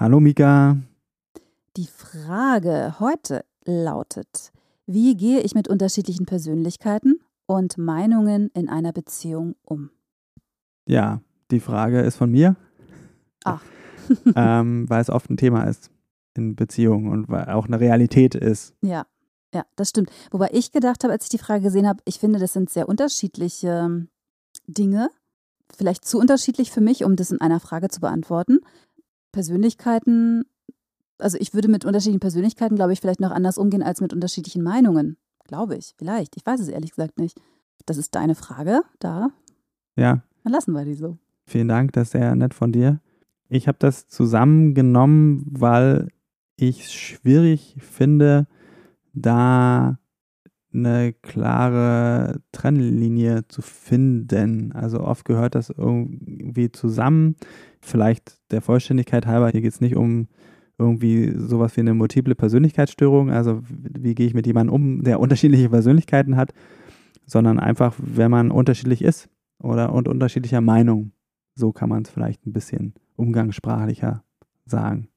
Hallo Mika. Die Frage heute lautet, wie gehe ich mit unterschiedlichen Persönlichkeiten und Meinungen in einer Beziehung um? Ja, die Frage ist von mir. Ach. ähm, weil es oft ein Thema ist in Beziehungen und weil auch eine Realität ist. Ja, ja, das stimmt. Wobei ich gedacht habe, als ich die Frage gesehen habe, ich finde, das sind sehr unterschiedliche ähm, Dinge. Vielleicht zu unterschiedlich für mich, um das in einer Frage zu beantworten. Persönlichkeiten, also ich würde mit unterschiedlichen Persönlichkeiten, glaube ich, vielleicht noch anders umgehen als mit unterschiedlichen Meinungen. Glaube ich, vielleicht. Ich weiß es ehrlich gesagt nicht. Das ist deine Frage, da. Ja. Dann lassen wir die so. Vielen Dank, das ist sehr nett von dir. Ich habe das zusammengenommen, weil ich es schwierig finde, da eine klare Trennlinie zu finden. Also oft gehört das irgendwie zusammen. Vielleicht der Vollständigkeit halber, hier geht es nicht um irgendwie sowas wie eine multiple Persönlichkeitsstörung, also wie gehe ich mit jemandem um, der unterschiedliche Persönlichkeiten hat, sondern einfach, wenn man unterschiedlich ist oder und unterschiedlicher Meinung. So kann man es vielleicht ein bisschen umgangssprachlicher sagen.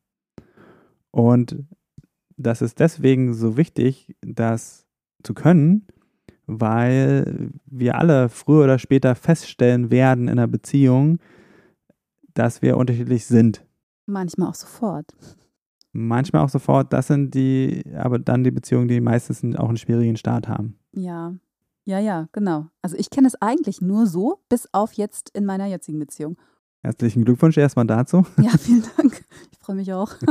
Und das ist deswegen so wichtig, das zu können, weil wir alle früher oder später feststellen werden in einer Beziehung, dass wir unterschiedlich sind. Manchmal auch sofort. Manchmal auch sofort. Das sind die, aber dann die Beziehungen, die meistens auch einen schwierigen Start haben. Ja, ja, ja, genau. Also ich kenne es eigentlich nur so, bis auf jetzt in meiner jetzigen Beziehung. Herzlichen Glückwunsch erstmal dazu. Ja, vielen Dank. Ich freue mich auch.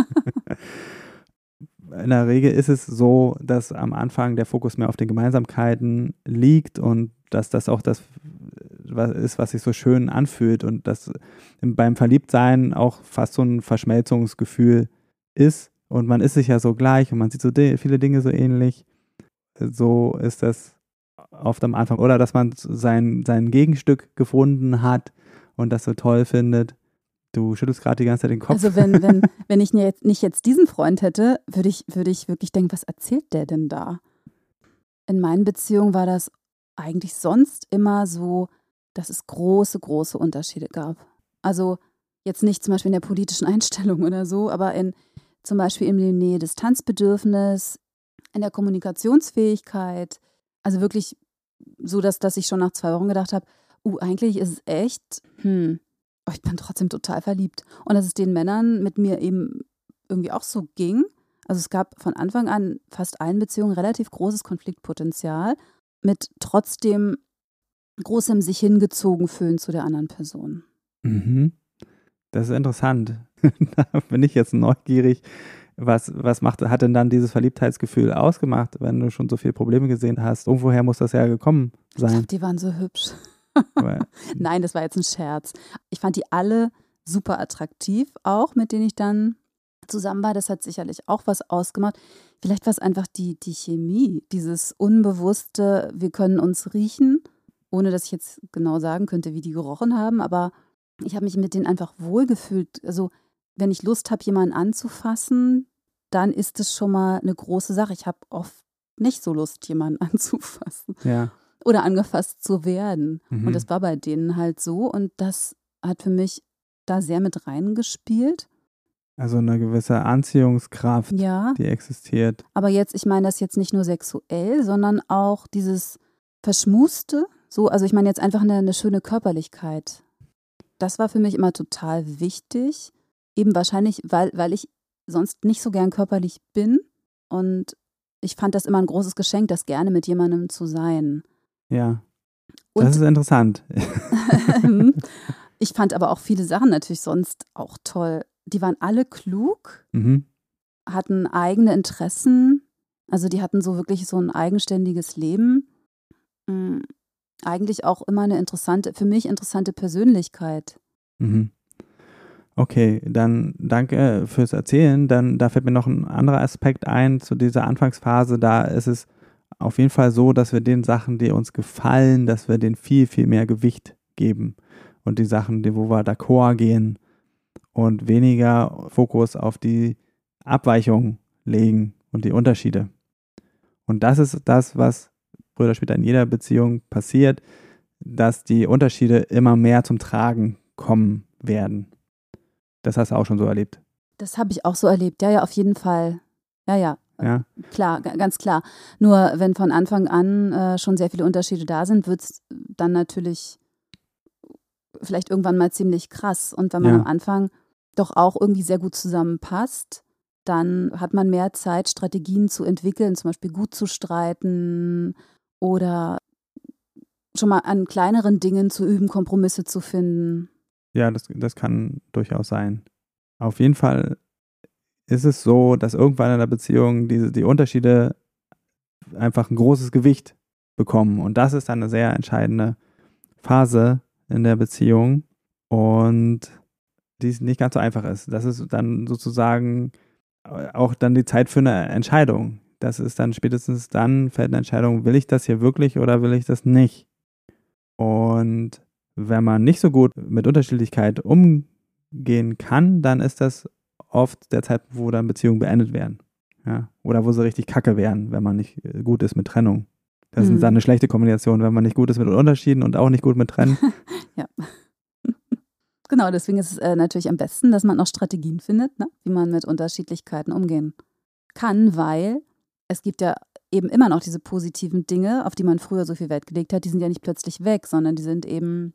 in der Regel ist es so, dass am Anfang der Fokus mehr auf den Gemeinsamkeiten liegt und dass das auch das ist, was sich so schön anfühlt und dass beim Verliebtsein auch fast so ein Verschmelzungsgefühl ist und man ist sich ja so gleich und man sieht so viele Dinge so ähnlich. So ist das oft am Anfang. Oder dass man sein, sein Gegenstück gefunden hat und das so toll findet. Du schüttelst gerade die ganze Zeit den Kopf. Also wenn, wenn, wenn ich jetzt, nicht jetzt diesen Freund hätte, würde ich, würde ich wirklich denken, was erzählt der denn da? In meinen Beziehungen war das eigentlich sonst immer so, dass es große, große Unterschiede gab. Also jetzt nicht zum Beispiel in der politischen Einstellung oder so, aber in zum Beispiel im Nähe-Distanzbedürfnis, in der Kommunikationsfähigkeit. Also wirklich so, dass, dass ich schon nach zwei Wochen gedacht habe, uh, eigentlich ist es echt, hm, oh, ich bin trotzdem total verliebt. Und dass es den Männern mit mir eben irgendwie auch so ging. Also es gab von Anfang an fast allen Beziehungen relativ großes Konfliktpotenzial mit trotzdem großem sich hingezogen fühlen zu der anderen Person. Mhm. Das ist interessant. da bin ich jetzt neugierig. Was, was macht, hat denn dann dieses Verliebtheitsgefühl ausgemacht, wenn du schon so viele Probleme gesehen hast? Irgendwoher muss das ja gekommen sein. Ich glaub, die waren so hübsch. Nein, das war jetzt ein Scherz. Ich fand die alle super attraktiv, auch mit denen ich dann zusammen war. Das hat sicherlich auch was ausgemacht. Vielleicht war es einfach die, die Chemie, dieses Unbewusste, wir können uns riechen, ohne dass ich jetzt genau sagen könnte, wie die gerochen haben, aber ich habe mich mit denen einfach wohlgefühlt. Also, wenn ich Lust habe, jemanden anzufassen, dann ist es schon mal eine große Sache. Ich habe oft nicht so Lust, jemanden anzufassen. Ja oder angefasst zu werden. Mhm. Und das war bei denen halt so und das hat für mich da sehr mit reingespielt. Also eine gewisse Anziehungskraft, ja, die existiert. Aber jetzt, ich meine das jetzt nicht nur sexuell, sondern auch dieses Verschmuste. So, also ich meine jetzt einfach eine, eine schöne Körperlichkeit. Das war für mich immer total wichtig. Eben wahrscheinlich, weil, weil ich sonst nicht so gern körperlich bin. Und ich fand das immer ein großes Geschenk, das gerne mit jemandem zu sein. Ja. Und das ist interessant. ich fand aber auch viele Sachen natürlich sonst auch toll. Die waren alle klug, mhm. hatten eigene Interessen, also die hatten so wirklich so ein eigenständiges Leben. Eigentlich auch immer eine interessante, für mich interessante Persönlichkeit. Mhm. Okay, dann danke fürs Erzählen. Dann da fällt mir noch ein anderer Aspekt ein zu dieser Anfangsphase. Da ist es auf jeden Fall so, dass wir den Sachen, die uns gefallen, dass wir denen viel, viel mehr Gewicht geben. Und die Sachen, die, wo wir d'accord gehen und weniger Fokus auf die Abweichungen legen und die Unterschiede. Und das ist das, was früher oder später in jeder Beziehung passiert, dass die Unterschiede immer mehr zum Tragen kommen werden. Das hast du auch schon so erlebt. Das habe ich auch so erlebt. Ja, ja, auf jeden Fall. Ja, ja. Ja. Klar, ganz klar. Nur wenn von Anfang an äh, schon sehr viele Unterschiede da sind, wird es dann natürlich vielleicht irgendwann mal ziemlich krass. Und wenn man Ja. am Anfang doch auch irgendwie sehr gut zusammenpasst, dann hat man mehr Zeit, Strategien zu entwickeln, zum Beispiel gut zu streiten oder schon mal an kleineren Dingen zu üben, Kompromisse zu finden. Ja, das, das kann durchaus sein. Auf jeden Fall ist es so, dass irgendwann in der Beziehung diese, die Unterschiede einfach ein großes Gewicht bekommen. Und das ist dann eine sehr entscheidende Phase in der Beziehung und die nicht ganz so einfach ist. Das ist dann sozusagen auch dann die Zeit für eine Entscheidung. Das ist dann spätestens dann fällt eine Entscheidung, will ich das hier wirklich oder will ich das nicht? Und wenn man nicht so gut mit Unterschiedlichkeit umgehen kann, dann ist das oft der Zeitpunkt, wo dann Beziehungen beendet werden. Ja? Oder wo sie richtig kacke werden, wenn man nicht äh, gut ist mit Trennung. Das Mhm. ist dann eine schlechte Kombination, wenn man nicht gut ist mit Unterschieden und auch nicht gut mit Trennen. Ja. genau, deswegen ist es äh, natürlich am besten, dass man auch Strategien findet, ne? wie man mit Unterschiedlichkeiten umgehen kann, weil es gibt ja eben immer noch diese positiven Dinge, auf die man früher so viel Wert gelegt hat, die sind ja nicht plötzlich weg, sondern die sind eben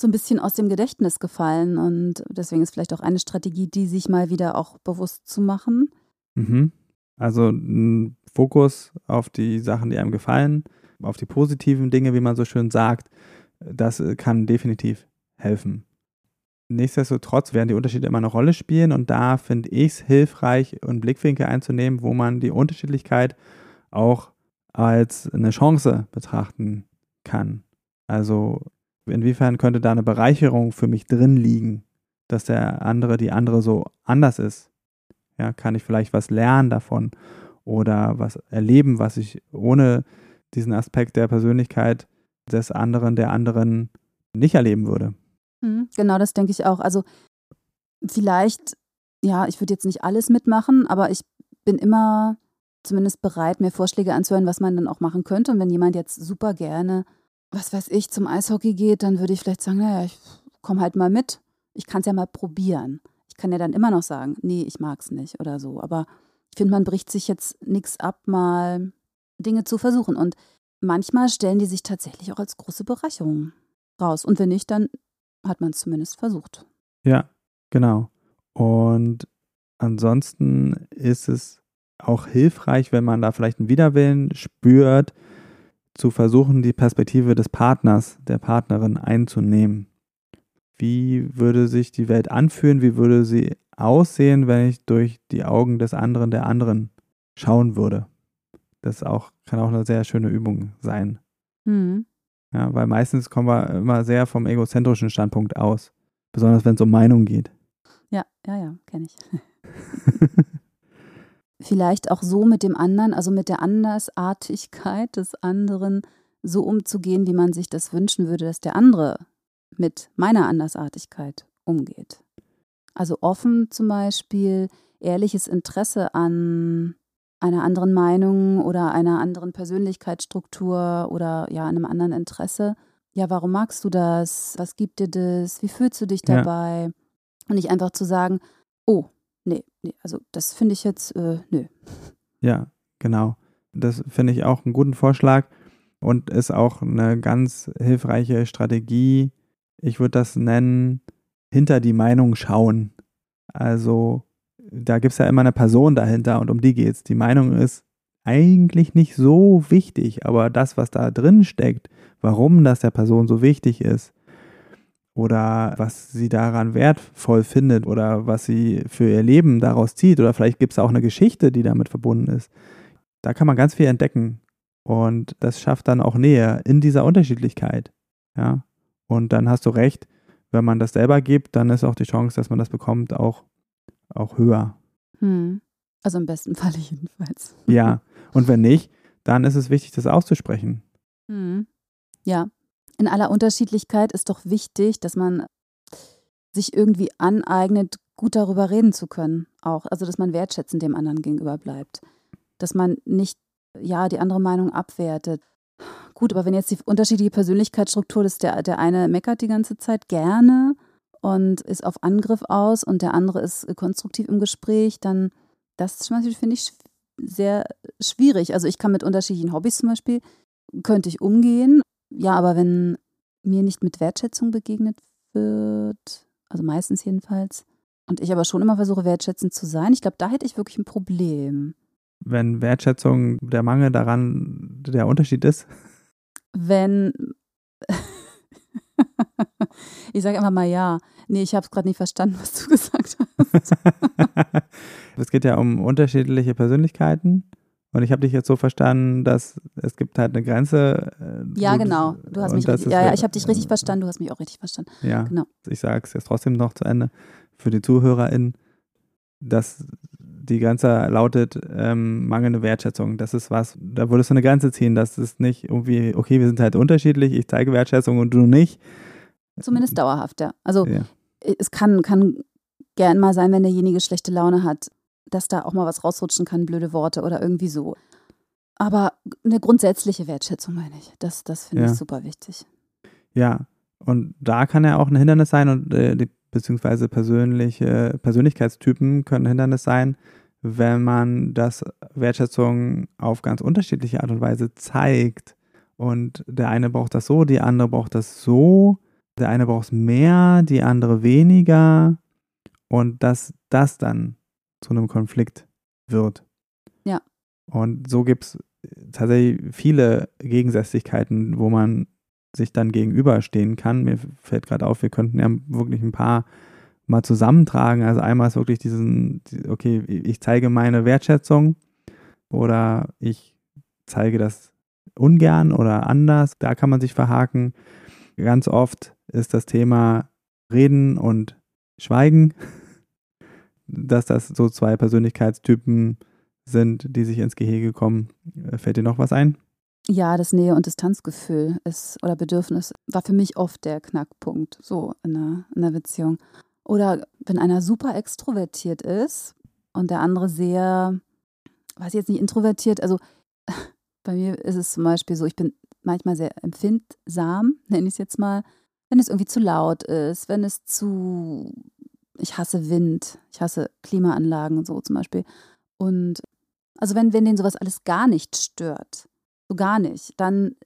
so ein bisschen aus dem Gedächtnis gefallen. Und deswegen ist vielleicht auch eine Strategie, die sich mal wieder auch bewusst zu machen. Mhm. Also ein Fokus auf die Sachen, die einem gefallen, auf die positiven Dinge, wie man so schön sagt, das äh, kann definitiv helfen. Nichtsdestotrotz werden die Unterschiede immer eine Rolle spielen und da finde ich es hilfreich, einen Blickwinkel einzunehmen, wo man die Unterschiedlichkeit auch als eine Chance betrachten kann. Also inwiefern könnte da eine Bereicherung für mich drin liegen, dass der andere, die andere so anders ist? Ja, kann ich vielleicht was lernen davon oder was erleben, was ich ohne diesen Aspekt der Persönlichkeit des anderen, der anderen nicht erleben würde? Mhm, Genau, das denke ich auch. Also vielleicht, ja, ich würde jetzt nicht alles mitmachen, aber ich bin immer zumindest bereit, mir Vorschläge anzuhören, was man dann auch machen könnte. Und wenn jemand jetzt super gerne, was weiß ich, zum Eishockey geht, dann würde ich vielleicht sagen, naja, ich komme halt mal mit. Ich kann es ja mal probieren. Ich kann ja dann immer noch sagen, nee, ich mag es nicht oder so. Aber ich finde, man bricht sich jetzt nichts ab, mal Dinge zu versuchen. Und manchmal stellen die sich tatsächlich auch als große Bereicherung raus. Und wenn nicht, dann hat man es zumindest versucht. Ja, genau. Und ansonsten ist es auch hilfreich, wenn man da vielleicht einen Widerwillen spürt, zu versuchen, die Perspektive des Partners, der Partnerin einzunehmen. Wie würde sich die Welt anfühlen? Wie würde sie aussehen, wenn ich durch die Augen des anderen, der anderen schauen würde? Das auch, kann auch eine sehr schöne Übung sein. Mhm. Ja, weil meistens kommen wir immer sehr vom egozentrischen Standpunkt aus. Besonders wenn es um Meinung geht. Ja, ja, ja, kenne ich. Vielleicht auch so mit dem anderen, also mit der Andersartigkeit des anderen, so umzugehen, wie man sich das wünschen würde, dass der andere mit meiner Andersartigkeit umgeht. Also offen zum Beispiel, ehrliches Interesse an einer anderen Meinung oder einer anderen Persönlichkeitsstruktur oder ja, einem anderen Interesse. Ja, warum magst du das? Was gibt dir das? Wie fühlst du dich Ja. dabei? Und nicht einfach zu sagen, oh, nee, nee, also das finde ich jetzt, äh, nö. Ja, genau. Das finde ich auch einen guten Vorschlag und ist auch eine ganz hilfreiche Strategie. Ich würde das nennen, hinter die Meinung schauen. Also da gibt es ja immer eine Person dahinter und um die geht es. Die Meinung ist eigentlich nicht so wichtig, aber das, was da drin steckt, warum das der Person so wichtig ist oder was sie daran wertvoll findet oder was sie für ihr Leben daraus zieht oder vielleicht gibt es auch eine Geschichte, die damit verbunden ist. Da kann man ganz viel entdecken und das schafft dann auch Nähe in dieser Unterschiedlichkeit. Ja, und dann hast du recht, wenn man das selber gibt, dann ist auch die Chance, dass man das bekommt, auch, auch höher. Hm. Also im besten Falle jedenfalls. Ja, und wenn nicht, dann ist es wichtig, das auszusprechen. Hm. Ja, in aller Unterschiedlichkeit ist doch wichtig, dass man sich irgendwie aneignet, gut darüber reden zu können. Auch, also dass man wertschätzend dem anderen gegenüber bleibt. Dass man nicht, ja, die andere Meinung abwertet. Gut, aber wenn jetzt die unterschiedliche Persönlichkeitsstruktur ist, der, der eine meckert die ganze Zeit gerne und ist auf Angriff aus und der andere ist konstruktiv im Gespräch, dann das zum Beispiel finde ich sehr schwierig. Also ich kann mit unterschiedlichen Hobbys zum Beispiel, könnte ich umgehen. Ja, aber wenn mir nicht mit Wertschätzung begegnet wird, also meistens jedenfalls, und ich aber schon immer versuche, wertschätzend zu sein, ich glaube, da hätte ich wirklich ein Problem. Wenn Wertschätzung der Mangel daran der Unterschied ist? Wenn ich sage einfach mal ja. Nee, ich habe es gerade nicht verstanden, was du gesagt hast. es geht ja um unterschiedliche Persönlichkeiten. Und ich habe dich jetzt so verstanden, dass es gibt halt eine Grenze. Äh, ja, genau. Du hast mich richtig, ja, ja, ich habe dich richtig verstanden, du hast mich auch richtig verstanden. Ja, genau. Ich sage es jetzt trotzdem noch zu Ende für die ZuhörerInnen, dass die Grenze lautet ähm, mangelnde Wertschätzung. Das ist was, da würdest du eine Grenze ziehen. Das ist nicht irgendwie, okay, wir sind halt unterschiedlich, ich zeige Wertschätzung und du nicht. Zumindest dauerhaft, ja. Also ja. es kann, kann gern mal sein, wenn derjenige schlechte Laune hat, dass da auch mal was rausrutschen kann, blöde Worte oder irgendwie so. Aber eine grundsätzliche Wertschätzung meine ich. Das, das finde ja. ich super wichtig. Ja, und da kann ja auch ein Hindernis sein und äh, die, beziehungsweise persönliche Persönlichkeitstypen können ein Hindernis sein, wenn man das Wertschätzung auf ganz unterschiedliche Art und Weise zeigt. Und der eine braucht das so, die andere braucht das so der eine braucht es mehr, die andere weniger. Und dass das dann zu einem Konflikt wird. Ja. Und so gibt es tatsächlich viele Gegensätzlichkeiten, wo man sich dann gegenüberstehen kann. Mir fällt gerade auf, wir könnten ja wirklich ein paar mal zusammentragen. Also einmal ist wirklich diesen, okay, ich zeige meine Wertschätzung oder ich zeige das ungern oder anders. Da kann man sich verhaken. Ganz oft ist das Thema Reden und Schweigen, dass das so zwei Persönlichkeitstypen sind, die sich ins Gehege kommen. Fällt dir noch was ein? Ja, das Nähe- und Distanzgefühl ist oder Bedürfnis war für mich oft der Knackpunkt, so in einer, in einer Beziehung. Oder wenn einer super extrovertiert ist und der andere sehr, weiß ich jetzt nicht, introvertiert, also bei mir ist es zum Beispiel so, ich bin manchmal sehr empfindsam, nenne ich es jetzt mal, wenn es irgendwie zu laut ist, wenn es zu, ich hasse Wind, ich hasse Klimaanlagen und so zum Beispiel. Und also wenn, wenn den sowas alles gar nicht stört, so gar nicht, dann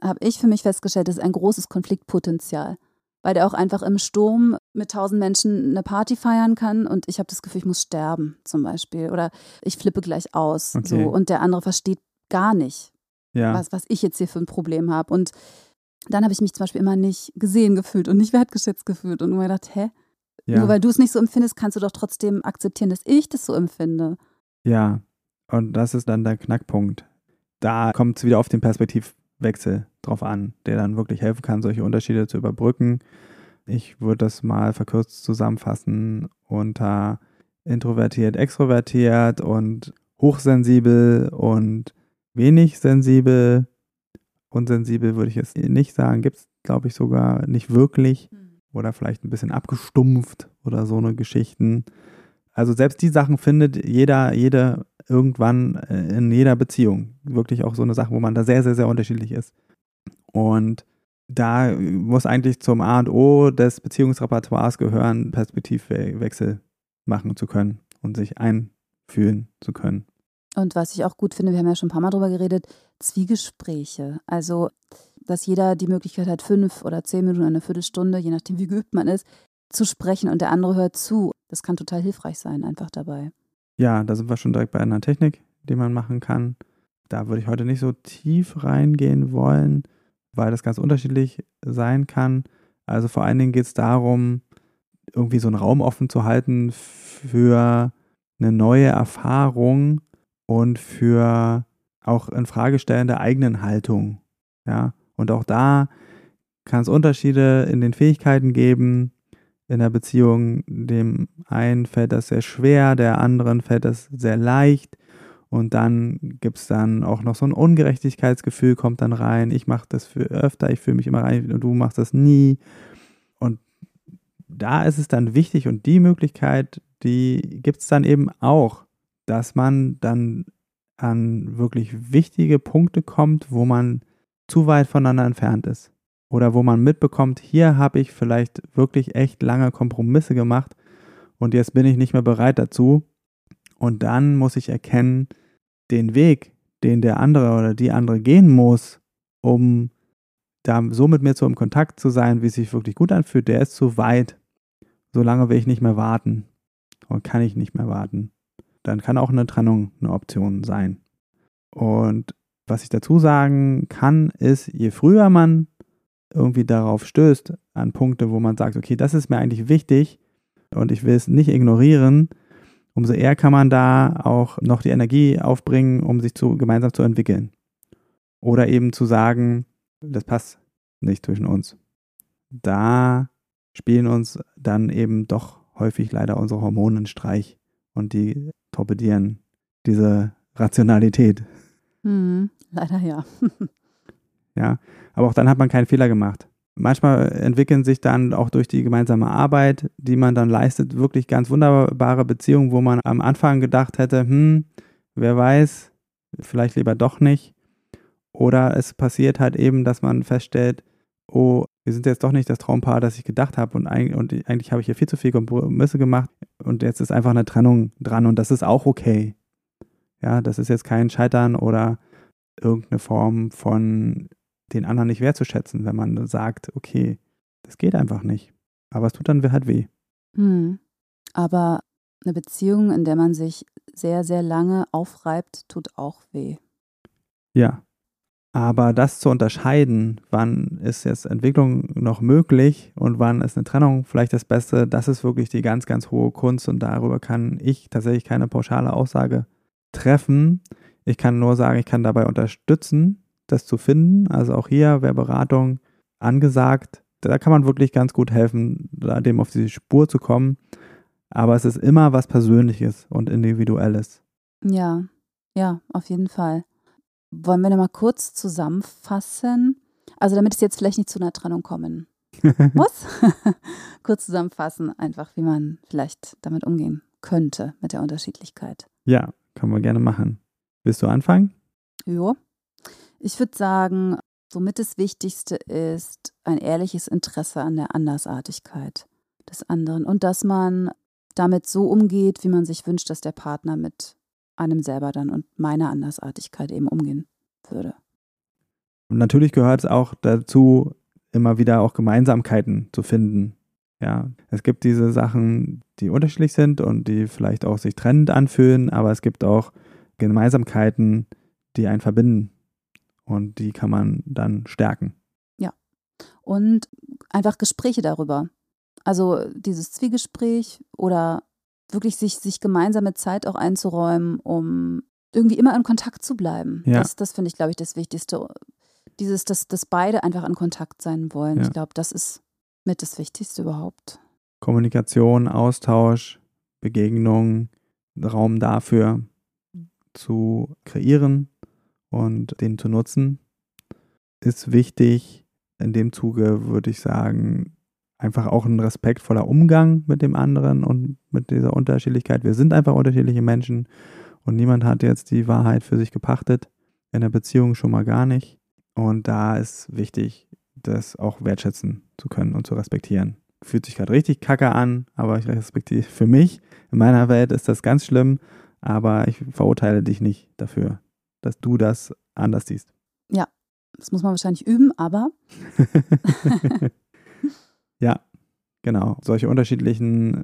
habe ich für mich festgestellt, das ist ein großes Konfliktpotenzial. Weil der auch einfach im Sturm mit tausend Menschen eine Party feiern kann und ich habe das Gefühl, ich muss sterben zum Beispiel. Oder ich flippe gleich aus. Okay. So, und der andere versteht gar nicht, ja. was, was ich jetzt hier für ein Problem habe. Und dann habe ich mich zum Beispiel immer nicht gesehen gefühlt und nicht wertgeschätzt gefühlt und nur gedacht, hä? Ja. Nur weil du es nicht so empfindest, kannst du doch trotzdem akzeptieren, dass ich das so empfinde. Ja, und das ist dann der Knackpunkt. Da kommt es wieder auf den Perspektivwechsel drauf an, der dann wirklich helfen kann, solche Unterschiede zu überbrücken. Ich würde das mal verkürzt zusammenfassen unter introvertiert, extrovertiert und hochsensibel und wenig sensibel. Unsensibel würde ich jetzt nicht sagen. Gibt es, glaube ich, sogar nicht wirklich. Hm. Oder vielleicht ein bisschen abgestumpft oder so eine Geschichten. Also selbst die Sachen findet jeder, jede irgendwann äh, in jeder Beziehung. Wirklich auch so eine Sache, wo man da sehr, sehr, sehr unterschiedlich ist. Und da muss eigentlich zum A und O des Beziehungsrepertoires gehören, Perspektivwechsel machen zu können und sich einfühlen zu können. Und was ich auch gut finde, wir haben ja schon ein paar Mal drüber geredet, Zwiegespräche. Also, dass jeder die Möglichkeit hat, fünf oder zehn Minuten, eine Viertelstunde, je nachdem, wie geübt man ist, zu sprechen und der andere hört zu. Das kann total hilfreich sein, einfach dabei. Ja, da sind wir schon direkt bei einer Technik, die man machen kann. Da würde ich heute nicht so tief reingehen wollen, weil das ganz unterschiedlich sein kann. Also vor allen Dingen geht es darum, irgendwie so einen Raum offen zu halten für eine neue Erfahrung und für auch in Fragestellen der eigenen Haltung. Ja, und auch da kann es Unterschiede in den Fähigkeiten geben. in der Beziehung, dem einen fällt das sehr schwer, der anderen fällt das sehr leicht. Und dann gibt es dann auch noch so ein Ungerechtigkeitsgefühl, kommt dann rein. Ich mache das für öfter, ich fühle mich immer rein und du machst das nie. Und da ist es dann wichtig und die Möglichkeit, die gibt es dann eben auch, dass man dann an wirklich wichtige Punkte kommt, wo man zu weit voneinander entfernt ist. Oder wo man mitbekommt, hier habe ich vielleicht wirklich echt lange Kompromisse gemacht und jetzt bin ich nicht mehr bereit dazu. Und dann muss ich erkennen, den Weg, den der andere oder die andere gehen muss, um da so mit mir so im Kontakt zu sein, wie es sich wirklich gut anfühlt, der ist zu weit. Solange will ich nicht mehr warten. Oder kann ich nicht mehr warten. Dann kann auch eine Trennung eine Option sein. Und was ich dazu sagen kann, ist, je früher man irgendwie darauf stößt, an Punkte, wo man sagt, okay, das ist mir eigentlich wichtig und ich will es nicht ignorieren, umso eher kann man da auch noch die Energie aufbringen, um sich zu, gemeinsam zu entwickeln. Oder eben zu sagen, das passt nicht zwischen uns. Da spielen uns dann eben doch häufig leider unsere Hormone einen Streich und die torpedieren diese Rationalität. Hm, leider ja. ja, aber auch dann hat man keinen Fehler gemacht. Manchmal entwickeln sich dann auch durch die gemeinsame Arbeit, die man dann leistet, wirklich ganz wunderbare Beziehungen, wo man am Anfang gedacht hätte, hm, wer weiß, vielleicht lieber doch nicht. Oder es passiert halt eben, dass man feststellt, oh, wir sind jetzt doch nicht das Traumpaar, das ich gedacht habe und, eigentlich, und eigentlich habe ich hier viel zu viel Kompromisse gemacht und jetzt ist einfach eine Trennung dran und das ist auch okay. Ja, das ist jetzt kein Scheitern oder irgendeine Form von den anderen nicht wertzuschätzen, wenn man sagt, okay, das geht einfach nicht. Aber es tut dann halt weh. Hm. Aber eine Beziehung, in der man sich sehr, sehr lange aufreibt, tut auch weh. Ja. Aber das zu unterscheiden, wann ist jetzt Entwicklung noch möglich und wann ist eine Trennung vielleicht das Beste, das ist wirklich die ganz, ganz hohe Kunst und darüber kann ich tatsächlich keine pauschale Aussage treffen. Ich kann nur sagen, ich kann dabei unterstützen, das zu finden. Also auch hier wäre Beratung angesagt. Da kann man wirklich ganz gut helfen, dem auf die Spur zu kommen. Aber es ist immer was Persönliches und Individuelles. Ja, ja, auf jeden Fall. Wollen wir nochmal kurz zusammenfassen? Also damit es jetzt vielleicht nicht zu einer Trennung kommen muss. kurz zusammenfassen, einfach wie man vielleicht damit umgehen könnte mit der Unterschiedlichkeit. Ja, können wir gerne machen. Willst du anfangen? Jo. Ich würde sagen, somit das Wichtigste ist ein ehrliches Interesse an der Andersartigkeit des anderen und dass man damit so umgeht, wie man sich wünscht, dass der Partner mit einem selber dann und meiner Andersartigkeit eben umgehen würde. Und natürlich gehört es auch dazu, immer wieder auch Gemeinsamkeiten zu finden. Ja, es gibt diese Sachen, die unterschiedlich sind und die vielleicht auch sich trennend anfühlen, aber es gibt auch Gemeinsamkeiten, die einen verbinden und die kann man dann stärken. Ja. Und einfach Gespräche darüber. Also dieses Zwiegespräch oder wirklich sich, sich gemeinsame Zeit auch einzuräumen, um irgendwie immer in Kontakt zu bleiben. Ja. Das, das finde ich, glaube ich, das Wichtigste. Dieses, dass, dass beide einfach in Kontakt sein wollen. Ja. Ich glaube, das ist mit das Wichtigste überhaupt. Kommunikation, Austausch, Begegnung, Raum dafür zu kreieren und den zu nutzen, ist wichtig. In dem Zuge würde ich sagen, einfach auch ein respektvoller Umgang mit dem anderen und mit dieser Unterschiedlichkeit. Wir sind einfach unterschiedliche Menschen und niemand hat jetzt die Wahrheit für sich gepachtet. In der Beziehung schon mal gar nicht. Und da ist wichtig, das auch wertschätzen zu können und zu respektieren. Fühlt sich gerade richtig kacke an, aber ich respektiere für mich. In meiner Welt ist das ganz schlimm, aber ich verurteile dich nicht dafür dass du das anders siehst. Ja, das muss man wahrscheinlich üben, aber. ja, genau. Solche unterschiedlichen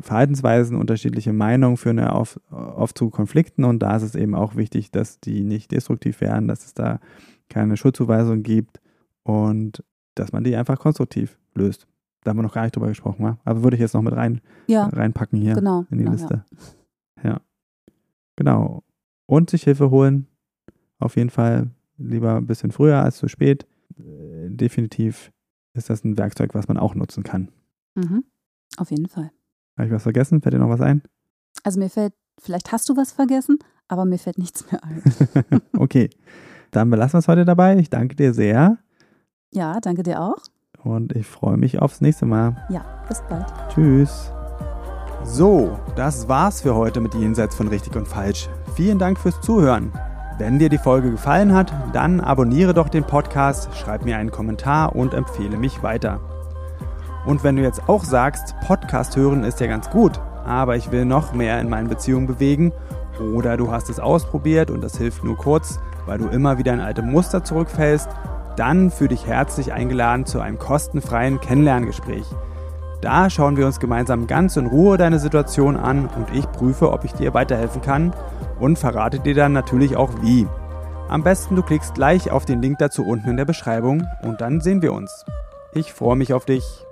Verhaltensweisen, unterschiedliche Meinungen führen ja oft, oft zu Konflikten und da ist es eben auch wichtig, dass die nicht destruktiv werden, dass es da keine Schuldzuweisung gibt und dass man die einfach konstruktiv löst. Da haben wir noch gar nicht drüber gesprochen, wa? aber würde ich jetzt noch mit rein, ja, reinpacken hier genau, in die genau, Liste. Ja. ja. Genau und sich Hilfe holen. Auf jeden Fall lieber ein bisschen früher als zu spät. Äh, definitiv ist das ein Werkzeug, was man auch nutzen kann. Mhm. Auf jeden Fall. Habe ich was vergessen? Fällt dir noch was ein? Also mir fällt, vielleicht hast du was vergessen, aber mir fällt nichts mehr ein. okay, dann belassen wir es heute dabei. Ich danke dir sehr ja, danke dir auch. und ich freue mich aufs nächste Mal. Ja, bis bald. Tschüss. So, das war's für heute mit Jenseits von Richtig und Falsch. Vielen Dank fürs Zuhören. Wenn dir die Folge gefallen hat, dann abonniere doch den Podcast, schreib mir einen Kommentar und empfehle mich weiter. Und wenn du jetzt auch sagst, Podcast hören ist ja ganz gut, aber ich will noch mehr in meinen Beziehungen bewegen, oder du hast es ausprobiert und das hilft nur kurz, weil du immer wieder in alte Muster zurückfällst, dann fühle dich herzlich eingeladen zu einem kostenfreien Kennenlerngespräch. Da schauen wir uns gemeinsam ganz in Ruhe deine Situation an und ich prüfe, ob ich dir weiterhelfen kann und verrate dir dann natürlich auch wie. Am besten du klickst gleich auf den Link dazu unten in der Beschreibung und dann sehen wir uns. Ich freue mich auf dich.